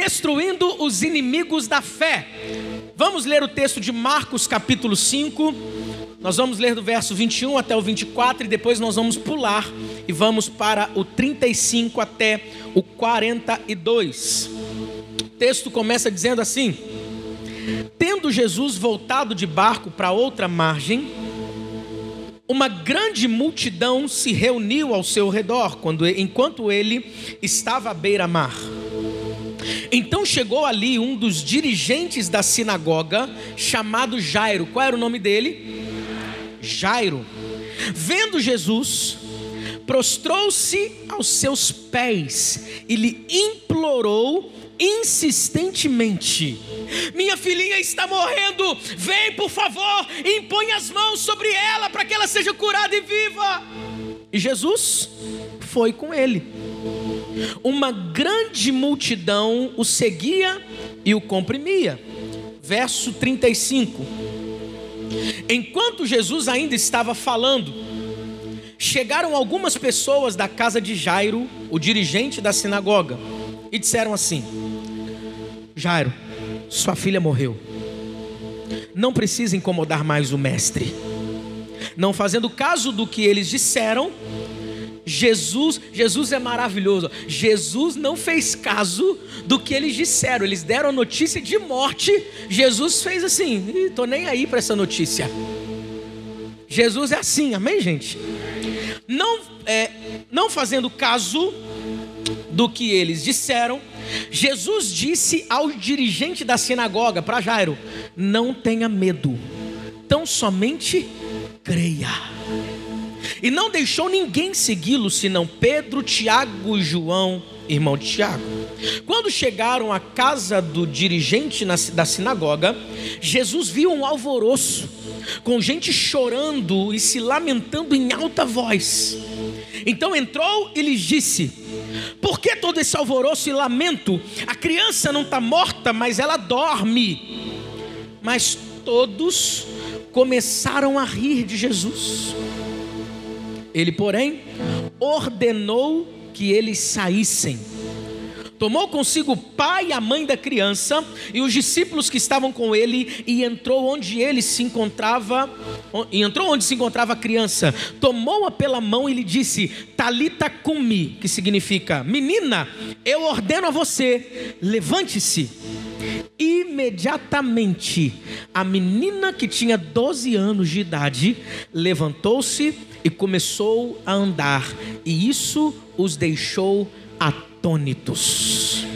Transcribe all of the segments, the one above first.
destruindo os inimigos da fé. Vamos ler o texto de Marcos, capítulo 5. Nós vamos ler do verso 21 até o 24 e depois nós vamos pular e vamos para o 35 até o 42. O texto começa dizendo assim: Tendo Jesus voltado de barco para outra margem, uma grande multidão se reuniu ao seu redor quando, enquanto ele estava à beira-mar. Então chegou ali um dos dirigentes da sinagoga, chamado Jairo. Qual era o nome dele? Jairo. Vendo Jesus, prostrou-se aos seus pés e lhe implorou insistentemente: Minha filhinha está morrendo, vem por favor, impõe as mãos sobre ela para que ela seja curada e viva. E Jesus foi com ele. Uma grande multidão o seguia e o comprimia. Verso 35. Enquanto Jesus ainda estava falando, chegaram algumas pessoas da casa de Jairo, o dirigente da sinagoga, e disseram assim: Jairo, sua filha morreu. Não precisa incomodar mais o mestre. Não fazendo caso do que eles disseram, Jesus, Jesus é maravilhoso. Jesus não fez caso do que eles disseram. Eles deram notícia de morte. Jesus fez assim: estou nem aí para essa notícia. Jesus é assim, amém, gente? Não, é, não fazendo caso do que eles disseram, Jesus disse ao dirigente da sinagoga, para Jairo: Não tenha medo, tão somente creia. E não deixou ninguém segui-lo, senão Pedro, Tiago e João, irmão de Tiago. Quando chegaram à casa do dirigente da sinagoga, Jesus viu um alvoroço, com gente chorando e se lamentando em alta voz. Então entrou e lhes disse: Por que todo esse alvoroço e lamento? A criança não está morta, mas ela dorme. Mas todos começaram a rir de Jesus. Ele, porém, ordenou que eles saíssem. Tomou consigo o pai e a mãe da criança e os discípulos que estavam com ele e entrou onde ele se encontrava, e entrou onde se encontrava a criança. Tomou-a pela mão e lhe disse: Talita cumi, que significa: Menina, eu ordeno a você, levante-se. Imediatamente, a menina que tinha 12 anos de idade levantou-se e começou a andar, e isso os deixou atônitos.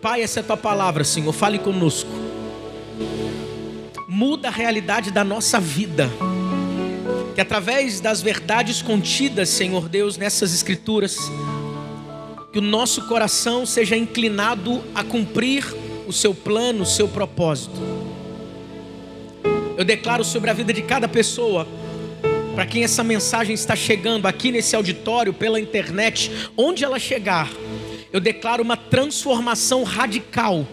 Pai, essa é a tua palavra, Senhor, fale conosco. Muda a realidade da nossa vida. Que através das verdades contidas, Senhor Deus, nessas escrituras, que o nosso coração seja inclinado a cumprir o seu plano, o seu propósito. Eu declaro sobre a vida de cada pessoa, para quem essa mensagem está chegando aqui nesse auditório, pela internet, onde ela chegar, eu declaro uma transformação radical.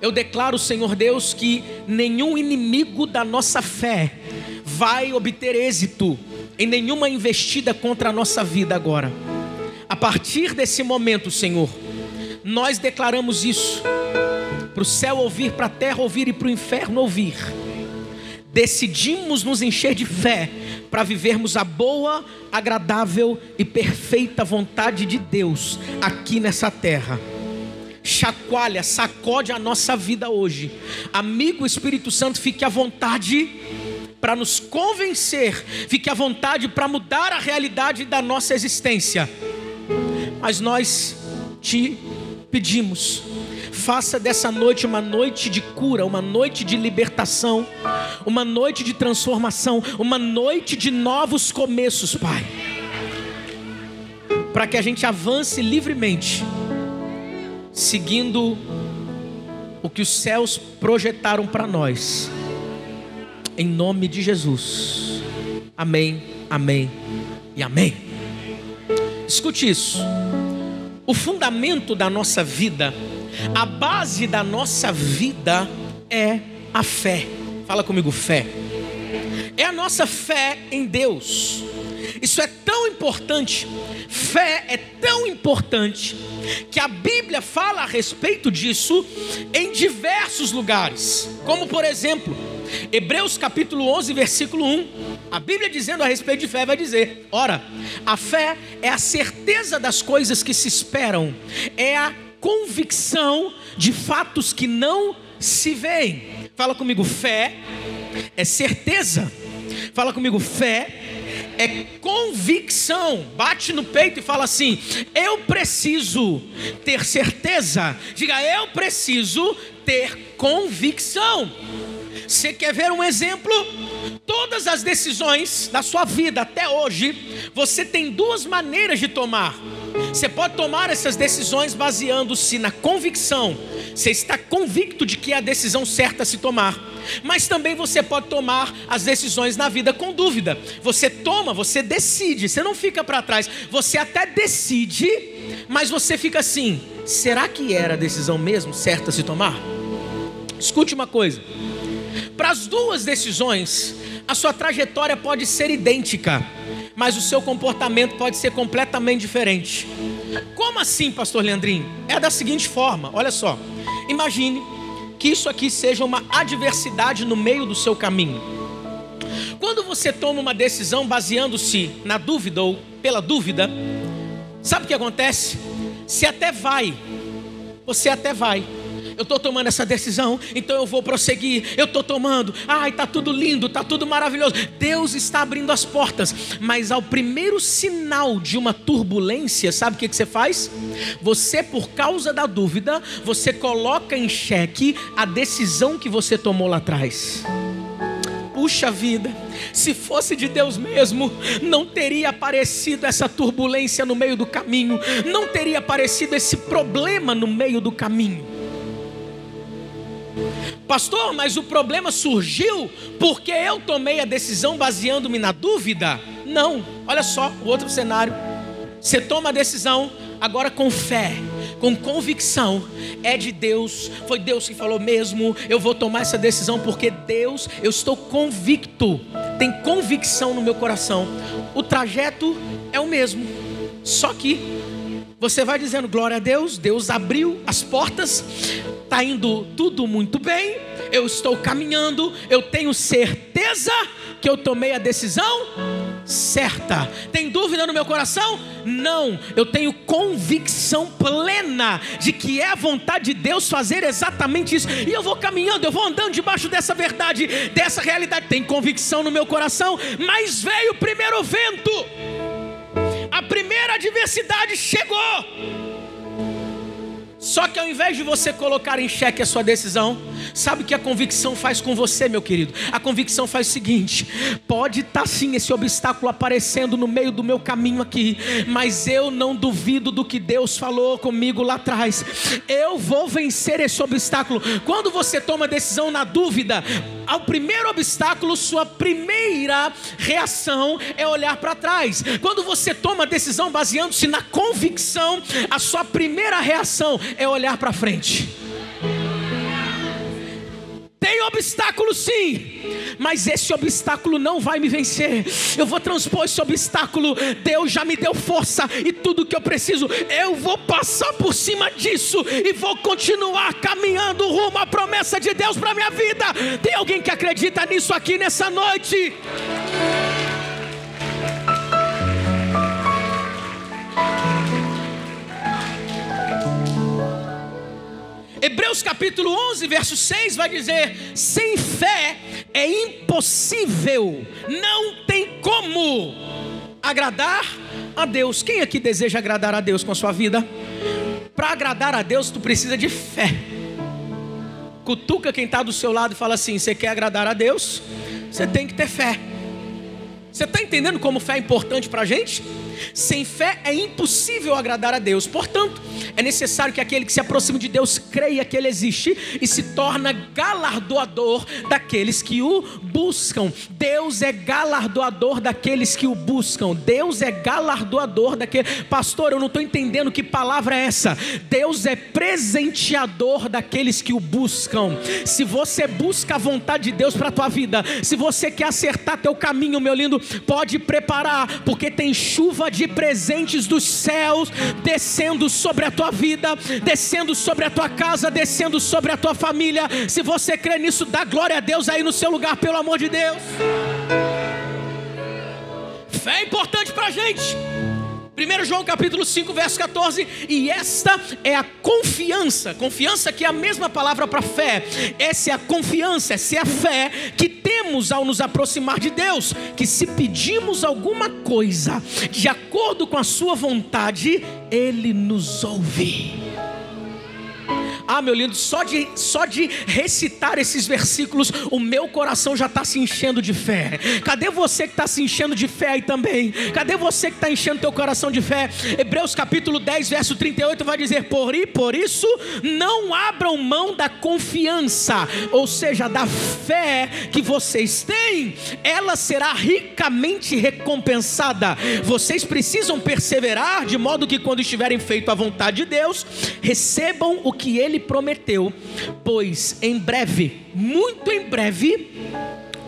Eu declaro, Senhor Deus, que nenhum inimigo da nossa fé vai obter êxito em nenhuma investida contra a nossa vida agora. A partir desse momento, Senhor, nós declaramos isso: para o céu ouvir, para a terra ouvir e para o inferno ouvir. Decidimos nos encher de fé para vivermos a boa, agradável e perfeita vontade de Deus aqui nessa terra. Chacoalha, sacode a nossa vida hoje. Amigo Espírito Santo, fique à vontade para nos convencer, fique à vontade para mudar a realidade da nossa existência mas nós te pedimos, faça dessa noite uma noite de cura, uma noite de libertação, uma noite de transformação, uma noite de novos começos, Pai. Para que a gente avance livremente, seguindo o que os céus projetaram para nós. Em nome de Jesus. Amém, amém e amém. Escute isso. O fundamento da nossa vida, a base da nossa vida é a fé. Fala comigo, fé. É a nossa fé em Deus. Isso é tão importante, fé é tão importante, que a Bíblia fala a respeito disso em diversos lugares, como por exemplo, Hebreus capítulo 11, versículo 1. A Bíblia dizendo a respeito de fé vai dizer: Ora, a fé é a certeza das coisas que se esperam, é a convicção de fatos que não se veem. Fala comigo, fé é certeza. Fala comigo, fé é convicção. Bate no peito e fala assim: Eu preciso ter certeza. Diga, eu preciso ter convicção. Você quer ver um exemplo? Todas as decisões da sua vida até hoje, você tem duas maneiras de tomar. Você pode tomar essas decisões baseando-se na convicção. Você está convicto de que é a decisão certa a se tomar. Mas também você pode tomar as decisões na vida com dúvida. Você toma, você decide, você não fica para trás. Você até decide, mas você fica assim: será que era a decisão mesmo certa a se tomar? Escute uma coisa. Para as duas decisões, a sua trajetória pode ser idêntica, mas o seu comportamento pode ser completamente diferente. Como assim, pastor Leandrinho? É da seguinte forma: olha só, imagine que isso aqui seja uma adversidade no meio do seu caminho. Quando você toma uma decisão baseando-se na dúvida ou pela dúvida, sabe o que acontece? Você até vai, você até vai, eu estou tomando essa decisão, então eu vou prosseguir. Eu estou tomando, ai, está tudo lindo, está tudo maravilhoso. Deus está abrindo as portas, mas ao primeiro sinal de uma turbulência, sabe o que, que você faz? Você, por causa da dúvida, você coloca em xeque a decisão que você tomou lá atrás. Puxa vida, se fosse de Deus mesmo, não teria aparecido essa turbulência no meio do caminho, não teria aparecido esse problema no meio do caminho. Pastor, mas o problema surgiu porque eu tomei a decisão baseando-me na dúvida? Não, olha só o outro cenário. Você toma a decisão agora com fé, com convicção, é de Deus, foi Deus que falou mesmo. Eu vou tomar essa decisão porque Deus, eu estou convicto, tem convicção no meu coração. O trajeto é o mesmo, só que você vai dizendo glória a Deus, Deus abriu as portas, está indo tudo muito bem, eu estou caminhando, eu tenho certeza que eu tomei a decisão certa. Tem dúvida no meu coração? Não, eu tenho convicção plena de que é a vontade de Deus fazer exatamente isso. E eu vou caminhando, eu vou andando debaixo dessa verdade, dessa realidade. Tem convicção no meu coração, mas veio o primeiro vento. A primeira adversidade chegou. Só que ao invés de você colocar em xeque a sua decisão, sabe o que a convicção faz com você, meu querido? A convicção faz o seguinte: pode estar tá, sim esse obstáculo aparecendo no meio do meu caminho aqui, mas eu não duvido do que Deus falou comigo lá atrás. Eu vou vencer esse obstáculo. Quando você toma decisão na dúvida, ao primeiro obstáculo, sua primeira reação é olhar para trás. Quando você toma decisão baseando-se na convicção, a sua primeira reação é olhar para frente. Tem obstáculo sim, mas esse obstáculo não vai me vencer. Eu vou transpor esse obstáculo. Deus já me deu força e tudo que eu preciso. Eu vou passar por cima disso e vou continuar caminhando rumo à promessa de Deus para minha vida. Tem alguém que acredita nisso aqui nessa noite? Hebreus capítulo 11, verso 6 vai dizer: sem fé é impossível, não tem como agradar a Deus. Quem aqui deseja agradar a Deus com a sua vida? Para agradar a Deus, tu precisa de fé. Cutuca quem está do seu lado e fala assim: você quer agradar a Deus? Você tem que ter fé. Você está entendendo como fé é importante para a gente? Sem fé é impossível agradar a Deus. Portanto, É necessário que aquele que se aproxima de Deus creia que Ele existe e se torna galardoador daqueles que o buscam. Deus é galardoador daqueles que o buscam. Deus é galardoador daquele. Pastor, eu não estou entendendo que palavra é essa. Deus é presenteador daqueles que o buscam. Se você busca a vontade de Deus para a tua vida, se você quer acertar teu caminho, meu lindo, pode preparar, porque tem chuva de presentes dos céus descendo sobre a tua vida, descendo sobre a tua casa, descendo sobre a tua família. Se você crê nisso, dá glória a Deus aí no seu lugar, pelo amor de Deus. Fé é importante para a gente. 1 João capítulo 5, verso 14, e esta é a confiança, confiança que é a mesma palavra para fé, essa é a confiança, essa é a fé que temos ao nos aproximar de Deus, que se pedimos alguma coisa de acordo com a sua vontade, Ele nos ouve. Ah, meu lindo, só de, só de recitar esses versículos, o meu coração já está se enchendo de fé. Cadê você que está se enchendo de fé aí também? Cadê você que está enchendo teu coração de fé? Hebreus capítulo 10, verso 38 vai dizer: Por, e, por isso, não abram mão da confiança, ou seja, da fé que vocês têm, ela será ricamente recompensada. Vocês precisam perseverar, de modo que quando estiverem feito a vontade de Deus, recebam o que Ele prometeu, pois em breve, muito em breve,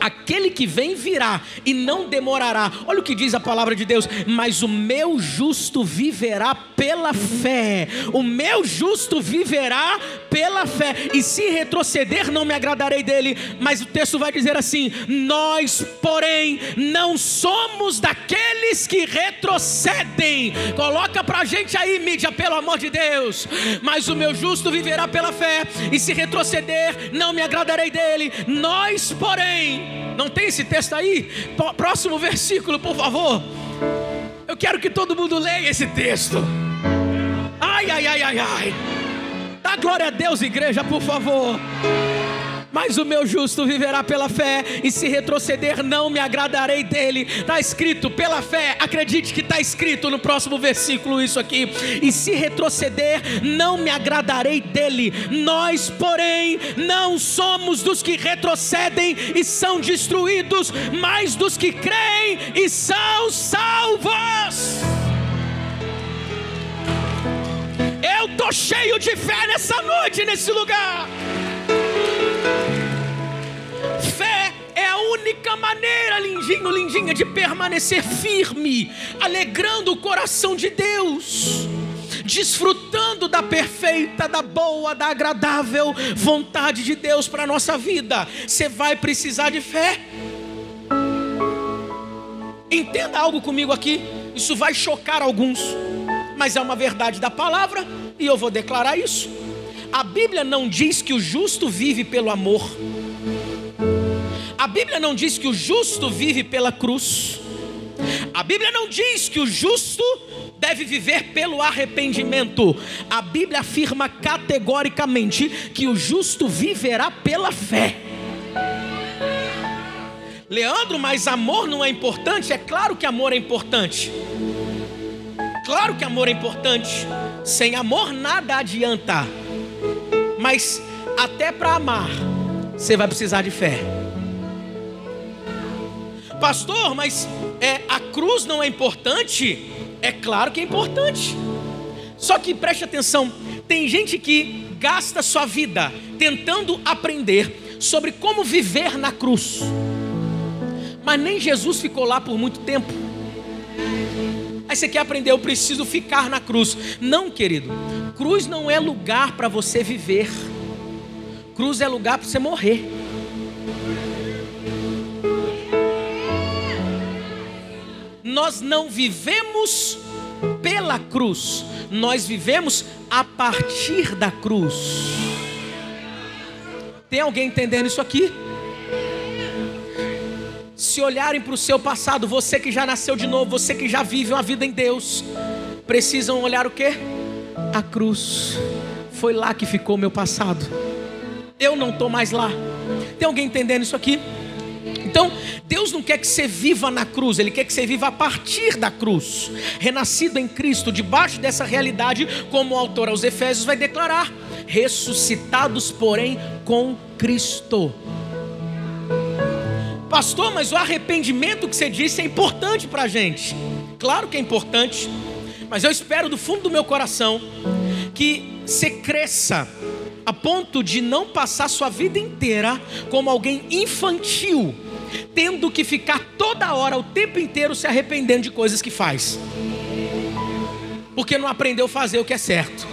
aquele que vem virá e não demorará. Olha o que diz a palavra de Deus: Mas o meu justo viverá pela fé. O meu justo viverá pela fé. E se retroceder, não me agradarei dele. Mas o texto vai dizer assim: Nós, porém, não somos daqueles que retrocedem. Coloca pra gente aí, mídia, pelo amor de Deus. Mas o meu justo viverá pela fé. E se retroceder, não me agradarei dele. Nós, porém, não tem esse texto aí? Próximo versículo, por favor. Eu quero que todo mundo leia esse texto. Ai, ai, ai, ai, ai. Dá glória a Deus, igreja, por favor mas o meu justo viverá pela fé, e se retroceder, não me agradarei dele. Está escrito, pela fé, acredite que está escrito no próximo versículo isso aqui. E se retroceder, não me agradarei dele. Nós, porém, não somos dos que retrocedem e são destruídos, mas dos que creem e são salvos. Eu estou cheio de fé nessa noite, nesse lugar. Única maneira, lindinho, lindinha, de permanecer firme, alegrando o coração de Deus, desfrutando da perfeita, da boa, da agradável vontade de Deus para a nossa vida. Você vai precisar de fé. Entenda algo comigo aqui, isso vai chocar alguns, mas é uma verdade da palavra e eu vou declarar isso. A Bíblia não diz que o justo vive pelo amor. A Bíblia não diz que o justo vive pela cruz. A Bíblia não diz que o justo deve viver pelo arrependimento. A Bíblia afirma categoricamente que o justo viverá pela fé. Leandro, mas amor não é importante? É claro que amor é importante. Claro que amor é importante. Sem amor nada adianta. Mas até para amar, você vai precisar de fé. Pastor, mas é, a cruz não é importante? É claro que é importante. Só que preste atenção: tem gente que gasta sua vida tentando aprender sobre como viver na cruz, mas nem Jesus ficou lá por muito tempo. Aí você quer aprender, eu preciso ficar na cruz. Não, querido, cruz não é lugar para você viver, cruz é lugar para você morrer. nós não vivemos pela cruz, nós vivemos a partir da cruz. Tem alguém entendendo isso aqui? Se olharem para o seu passado, você que já nasceu de novo, você que já vive uma vida em Deus, precisam olhar o que? A cruz. Foi lá que ficou o meu passado. Eu não estou mais lá. Tem alguém entendendo isso aqui? Então, Deus não quer que você viva na cruz, Ele quer que você viva a partir da cruz, renascido em Cristo, debaixo dessa realidade, como o autor aos Efésios vai declarar: ressuscitados, porém, com Cristo. Pastor, mas o arrependimento que você disse é importante para a gente. Claro que é importante, mas eu espero do fundo do meu coração que você cresça a ponto de não passar sua vida inteira como alguém infantil, tendo que ficar toda hora, o tempo inteiro, se arrependendo de coisas que faz, porque não aprendeu a fazer o que é certo.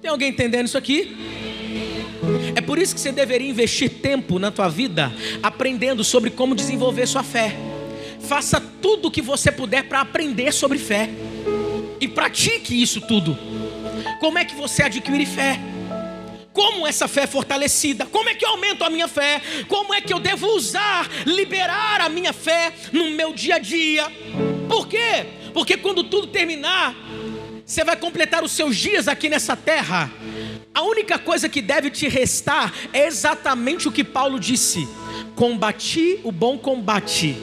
Tem alguém entendendo isso aqui? Por isso que você deveria investir tempo na tua vida aprendendo sobre como desenvolver sua fé. Faça tudo o que você puder para aprender sobre fé. E pratique isso tudo. Como é que você adquire fé? Como essa fé é fortalecida? Como é que eu aumento a minha fé? Como é que eu devo usar, liberar a minha fé no meu dia a dia? Por quê? Porque quando tudo terminar, você vai completar os seus dias aqui nessa terra a única coisa que deve te restar é exatamente o que Paulo disse: combati o bom combate,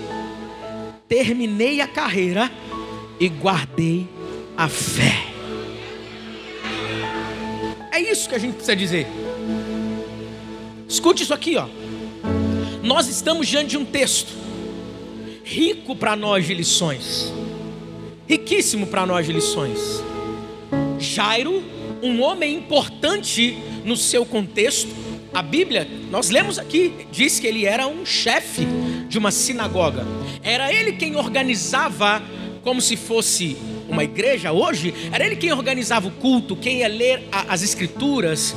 terminei a carreira e guardei a fé. É isso que a gente precisa dizer. Escute isso aqui, ó. Nós estamos diante de um texto rico para nós de lições, riquíssimo para nós de lições. Jairo um homem importante no seu contexto. A Bíblia, nós lemos aqui, diz que ele era um chefe de uma sinagoga. Era ele quem organizava como se fosse uma igreja hoje, era ele quem organizava o culto, quem ia ler a, as escrituras.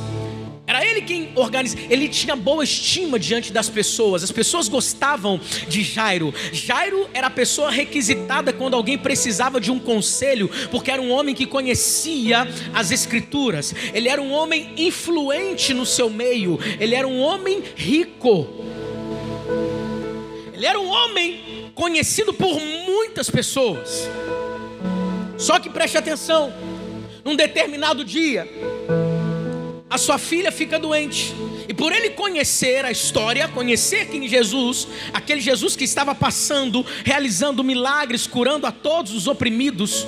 Era ele quem organiza. Ele tinha boa estima diante das pessoas. As pessoas gostavam de Jairo. Jairo era a pessoa requisitada quando alguém precisava de um conselho, porque era um homem que conhecia as escrituras. Ele era um homem influente no seu meio. Ele era um homem rico. Ele era um homem conhecido por muitas pessoas. Só que preste atenção. Num determinado dia, a sua filha fica doente. E por ele conhecer a história, conhecer quem Jesus, aquele Jesus que estava passando, realizando milagres, curando a todos os oprimidos,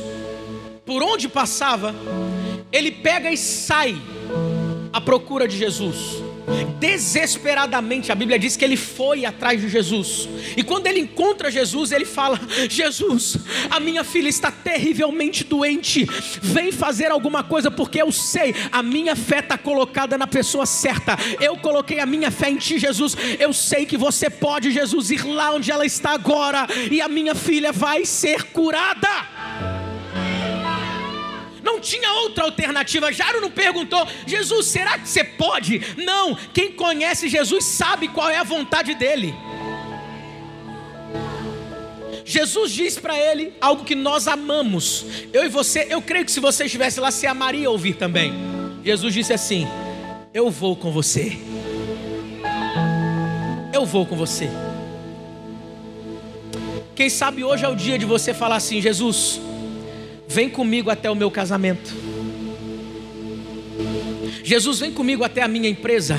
por onde passava, ele pega e sai à procura de Jesus desesperadamente. A Bíblia diz que ele foi atrás de Jesus. E quando ele encontra Jesus, ele fala: Jesus, a minha filha está terrivelmente doente. Vem fazer alguma coisa, porque eu sei, a minha fé está colocada na pessoa certa. Eu coloquei a minha fé em ti, Jesus. Eu sei que você pode, Jesus, ir lá onde ela está agora, e a minha filha vai ser curada. Não tinha outra alternativa. Jairo não perguntou, Jesus, será que você pode? Não, quem conhece Jesus sabe qual é a vontade dele. Jesus diz para ele algo que nós amamos. Eu e você, eu creio que se você estivesse lá, você amaria ouvir também. Jesus disse assim: Eu vou com você. Eu vou com você. Quem sabe hoje é o dia de você falar assim: Jesus, Vem comigo até o meu casamento. Jesus, vem comigo até a minha empresa.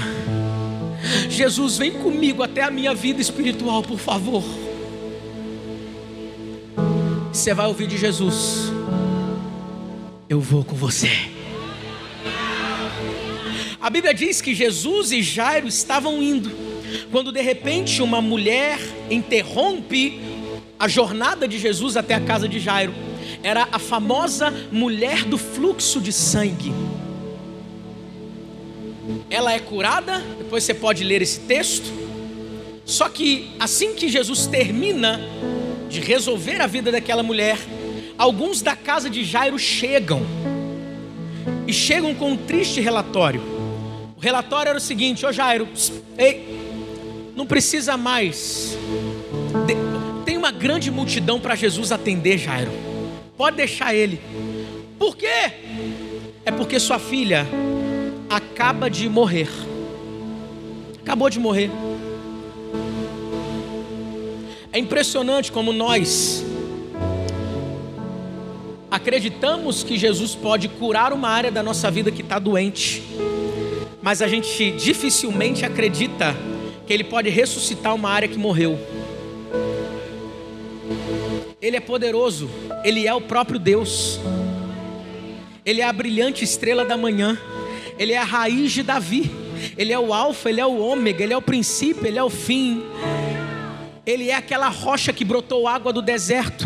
Jesus, vem comigo até a minha vida espiritual, por favor. Você vai ouvir de Jesus. Eu vou com você. A Bíblia diz que Jesus e Jairo estavam indo, quando de repente uma mulher interrompe a jornada de Jesus até a casa de Jairo era a famosa mulher do fluxo de sangue. Ela é curada, depois você pode ler esse texto. Só que assim que Jesus termina de resolver a vida daquela mulher, alguns da casa de Jairo chegam e chegam com um triste relatório. O relatório era o seguinte: Ô Jairo, ei, não precisa mais. Tem uma grande multidão para Jesus atender, Jairo. Pode deixar ele. Por quê? É porque sua filha acaba de morrer. Acabou de morrer. É impressionante como nós acreditamos que Jesus pode curar uma área da nossa vida que está doente. mas a gente dificilmente acredita que Ele pode ressuscitar uma área que morreu. Ele é poderoso, Ele é o próprio Deus, Ele é a brilhante estrela da manhã, Ele é a raiz de Davi, Ele é o Alfa, Ele é o Ômega, Ele é o princípio, Ele é o fim. Ele é aquela rocha que brotou água do deserto.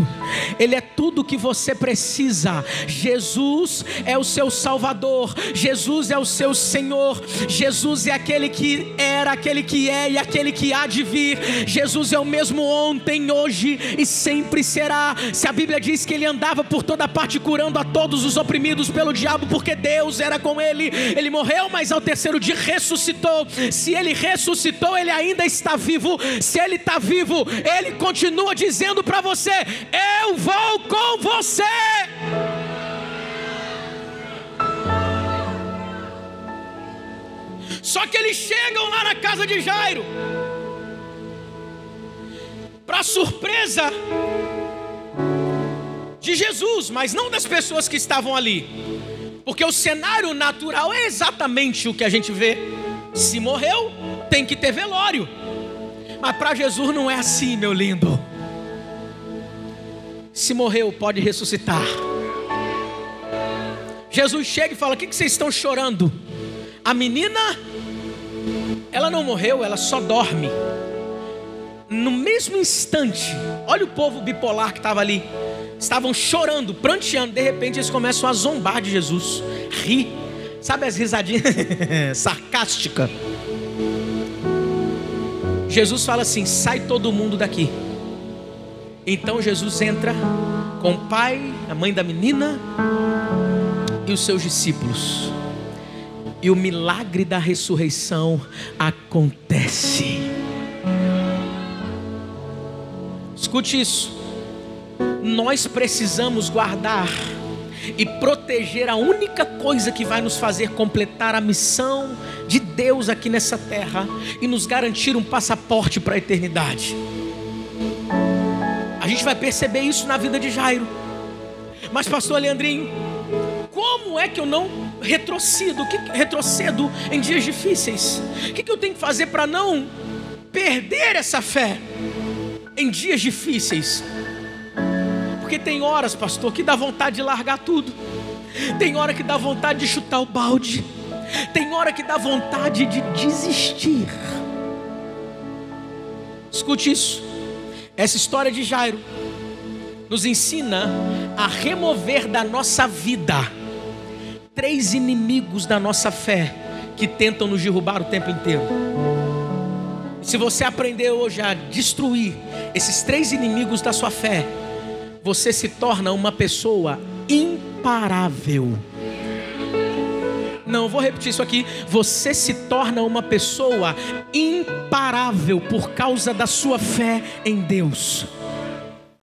Ele é tudo que você precisa. Jesus é o seu Salvador. Jesus é o seu Senhor. Jesus é aquele que era, aquele que é e aquele que há de vir. Jesus é o mesmo ontem, hoje e sempre será. Se a Bíblia diz que ele andava por toda parte curando a todos os oprimidos pelo diabo, porque Deus era com ele. Ele morreu, mas ao terceiro dia ressuscitou. Se ele ressuscitou, ele ainda está vivo. Se ele está vivo, vivo, Ele continua dizendo para você: Eu vou com você. Só que eles chegam lá na casa de Jairo, para surpresa de Jesus, mas não das pessoas que estavam ali, porque o cenário natural é exatamente o que a gente vê: se morreu, tem que ter velório. Mas para Jesus não é assim, meu lindo. Se morreu, pode ressuscitar. Jesus chega e fala: O que, que vocês estão chorando? A menina, ela não morreu, ela só dorme. No mesmo instante, olha o povo bipolar que estava ali. Estavam chorando, pranteando. De repente, eles começam a zombar de Jesus, rir. Sabe as risadinhas sarcásticas? Jesus fala assim: sai todo mundo daqui. Então Jesus entra com o pai, a mãe da menina e os seus discípulos. E o milagre da ressurreição acontece. Escute isso. Nós precisamos guardar e proteger a única coisa que vai nos fazer completar a missão de Deus aqui nessa terra e nos garantir um passaporte para a eternidade. Gente vai perceber isso na vida de Jairo. Mas, pastor Leandrinho, como é que eu não retrocedo, que, retrocedo em dias difíceis? O que, que eu tenho que fazer para não perder essa fé em dias difíceis? Porque tem horas, pastor, que dá vontade de largar tudo. Tem hora que dá vontade de chutar o balde. Tem hora que dá vontade de desistir. Escute isso. Essa história de Jairo nos ensina a remover da nossa vida três inimigos da nossa fé que tentam nos derrubar o tempo inteiro. Se você aprender hoje a destruir esses três inimigos da sua fé, você se torna uma pessoa imparável. Não, vou repetir isso aqui. Você se torna uma pessoa imparável por causa da sua fé em Deus.